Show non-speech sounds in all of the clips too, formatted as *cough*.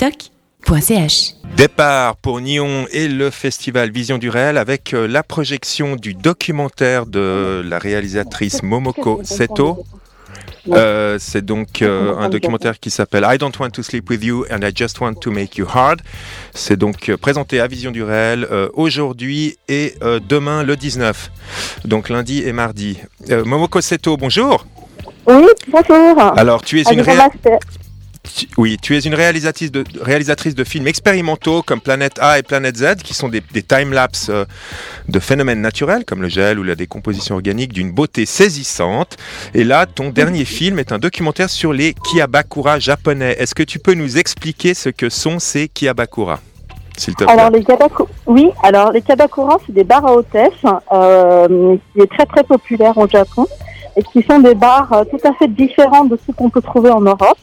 radiovostok.ch. Départ pour Nyon et le festival Vision du réel avec euh, la projection du documentaire de la réalisatrice Momoko Seto. Euh, c'est donc euh, un documentaire qui s'appelle I Don't Want to Sleep with You and I Just Want to Make You Hard. C'est donc euh, présenté à Vision du réel euh, aujourd'hui et euh, demain le 19, donc lundi et mardi. Euh, Momoko Seto, bonjour. Oui, bonjour. Alors tu es une réa- oui, tu es une réalisatrice de, films expérimentaux comme Planète A et Planète Z, qui sont des, des time-lapse euh, de phénomènes naturels comme le gel ou la décomposition organique d'une beauté saisissante. Et là, ton dernier film est un documentaire sur les Kiabakura japonais. Est-ce que tu peux nous expliquer ce que sont ces Kiabakura s'il te plaît? Alors les kabaku... oui, alors les c'est des bars à hôtesse euh, qui est très très populaire au Japon et qui sont des bars euh, tout à fait différents de ceux qu'on peut trouver en Europe.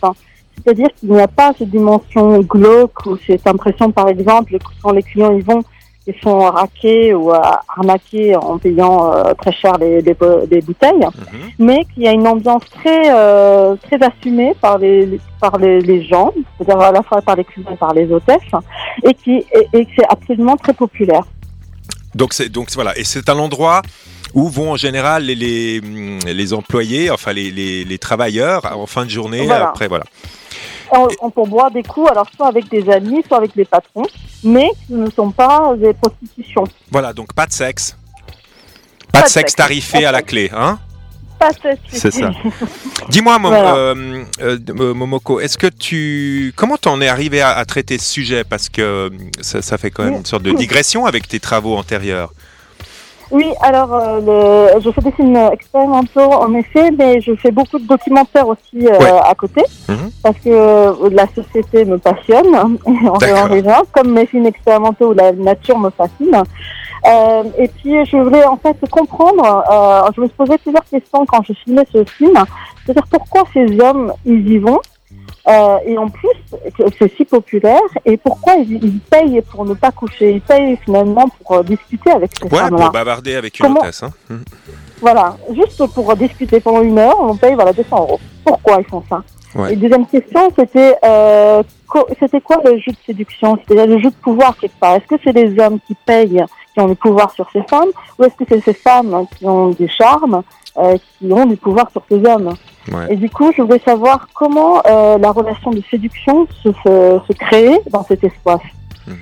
C'est-à-dire qu'il n'y a pas cette dimension glauque ou cette impression, par exemple, que quand les clients y vont, ils sont raqués ou arnaqués en payant euh, très cher les, bouteilles. Mhm. mais qu'il y a une ambiance très euh, très assumée par les par les, les gens, c'est-à-dire à la fois par les clients et par les hôtesses, et qui et, et que c'est absolument très populaire. Donc c'est donc voilà et c'est un endroit où vont en général les, les, les employés, enfin les, les, les travailleurs en fin de journée Voilà. après voilà. On, on peut boire des coups, alors soit avec des amis, soit avec des patrons, mais qui ne sont pas des prostitutions. Voilà, donc pas de sexe. Pas, de sexe tarifé à la clé, hein Pas de C'est ça. *laughs* Dis-moi, Mom- Voilà. euh, euh, euh, Momoko, est-ce que tu, comment t'en es arrivé à, à traiter ce sujet? Parce que ça, ça fait quand même une sorte de digression avec tes travaux antérieurs. Oui, alors euh, le, je fais des films expérimentaux en effet, mais je fais beaucoup de documentaires aussi euh, Ouais. à côté, Mhm. parce que euh, la société me passionne, *laughs* en déjà, comme mes films expérimentaux où la nature me fascine. Euh, et puis je voulais en fait comprendre, euh, je me posais plusieurs questions quand je filmais ce film, c'est-à-dire pourquoi ces hommes ils y vont, euh, et en plus c'est si populaire, et pourquoi ils, ils payent pour ne pas coucher, ils payent finalement pour euh, discuter avec ces Ouais, femmes-là. pour bavarder avec une Comment- hôtesse. Hein. Mhm. Voilà, juste pour discuter pendant une heure, on paye voilà 200 euros. Pourquoi ils font ça? Ouais. Et deuxième question, c'était euh, co- c'était quoi le jeu de séduction? C'est-à-dire le jeu de pouvoir quelque part. Est-ce que c'est les hommes qui payent, qui ont le pouvoir sur ces femmes, ou est-ce que c'est ces femmes qui ont du charme, euh, qui ont du pouvoir sur ces hommes Ouais. Et du coup, je voulais savoir comment euh, la relation de séduction se, se, se créait dans cet espace. Mhm.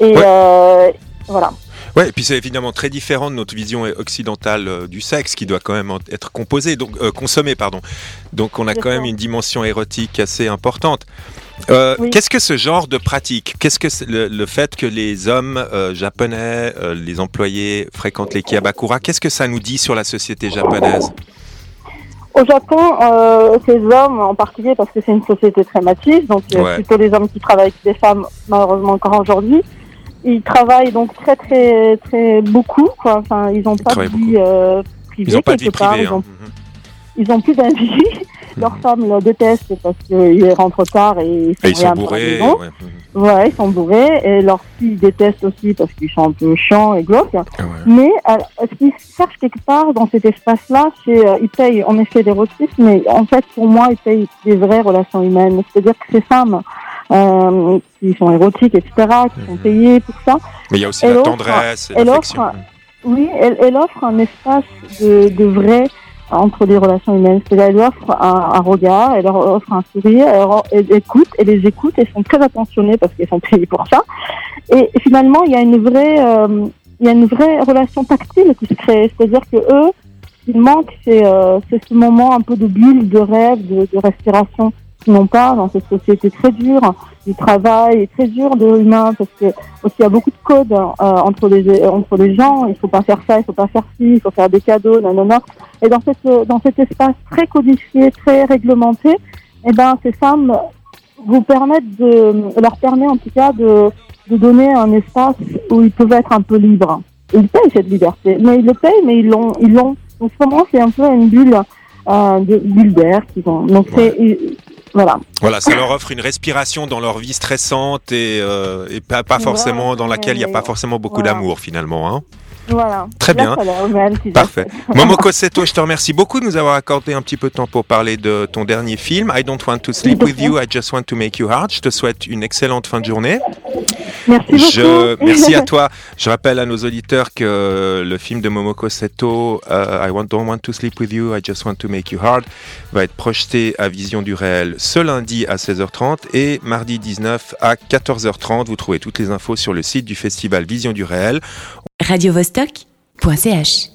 Et Ouais. euh, voilà. Ouais, et puis c'est évidemment très différent de notre vision occidentale euh, du sexe qui doit quand même être composé, donc euh, consommé, pardon. Donc on a quand même une dimension érotique assez importante. Euh, Oui. Qu'est-ce que ce genre de pratique? Qu'est-ce que le, le fait que les hommes euh, japonais, les employés fréquentent les kiabakura? Qu'est-ce que ça nous dit sur la société japonaise? Au Japon, euh, ces hommes en particulier, parce que c'est une société très machiste, donc Ouais. plutôt les hommes qui travaillent avec des femmes, malheureusement encore aujourd'hui, ils travaillent donc très très très beaucoup. Quoi. Enfin, ils n'ont pas de vie euh, privée Ils n'ont pas de vie part. Ils ont, hein. Mhm. *laughs* ils ont plus d'avis. Leurs Mhm. femmes le détestent parce qu'ils rentrent tard et ils Et ils sont bourrés. ouais. Ouais, ils sont bourrés et leurs filles détestent aussi parce qu'ils sont un peu chiants et glauques. Ah ouais. Mais euh, ce qu'ils cherchent quelque part dans cet espace-là, c'est euh, ils payent en effet l'érotisme, mais en fait pour moi ils payent des vraies relations humaines. C'est-à-dire que ces femmes euh, qui sont érotiques, etc., qui sont Mhm. payées pour ça, Mais il y a aussi la tendresse et l'affection. oui, elle, elle offre un espace de, de vrai entre les relations humaines. C'est-à-dire elle offre un, un regard, elle leur offre un sourire, elle, elle écoute, elle les écoute, elles sont très attentionnées parce qu'elles sont payées pour ça. Et finalement, il y a une vraie, euh, il y a une vraie relation tactile qui se crée. C'est-à-dire que eux, il manque, c'est euh, ce moment un peu de bulle, de rêve, de, de respiration qu'ils n'ont pas dans cette société très dure du travail et très dur de l'humain parce que aussi il y a beaucoup de codes euh, entre les entre les gens. Il faut pas faire ça, il faut pas faire ci, il faut faire des cadeaux, nanana. Et dans cette dans cet espace très codifié, très réglementé, eh ben ces femmes vous permettent de leur permet en tout cas de de donner un espace où ils peuvent être un peu libres. Ils payent cette liberté, mais ils le payent, mais ils l'ont ils l'ont. Donc c'est un peu une bulle euh, de bulle d'air qu'ils ont. Donc c'est voilà. Voilà, ça leur offre une respiration dans leur vie stressante et, euh, et pas, forcément dans laquelle il n'y a pas forcément beaucoup voilà. d'amour finalement. Hein. Voilà. Très bien. Parfait. Momoko Seto, je te remercie beaucoup de nous avoir accordé un petit peu de temps pour parler de ton dernier film, I Don't Want to Sleep With You, I Just Want to Make You Hard. Je te souhaite une excellente fin de journée. Merci beaucoup. Je, merci à *laughs* toi. Je rappelle à nos auditeurs que le film de Momoko Seto, euh, I want, Don't Want to Sleep With You, I Just Want to Make You Hard, va être projeté à Vision du Réel ce lundi à 16h30 et mardi 19 à 14h30. Vous trouvez toutes les infos sur le site du festival Vision du Réel. radiovostok.ch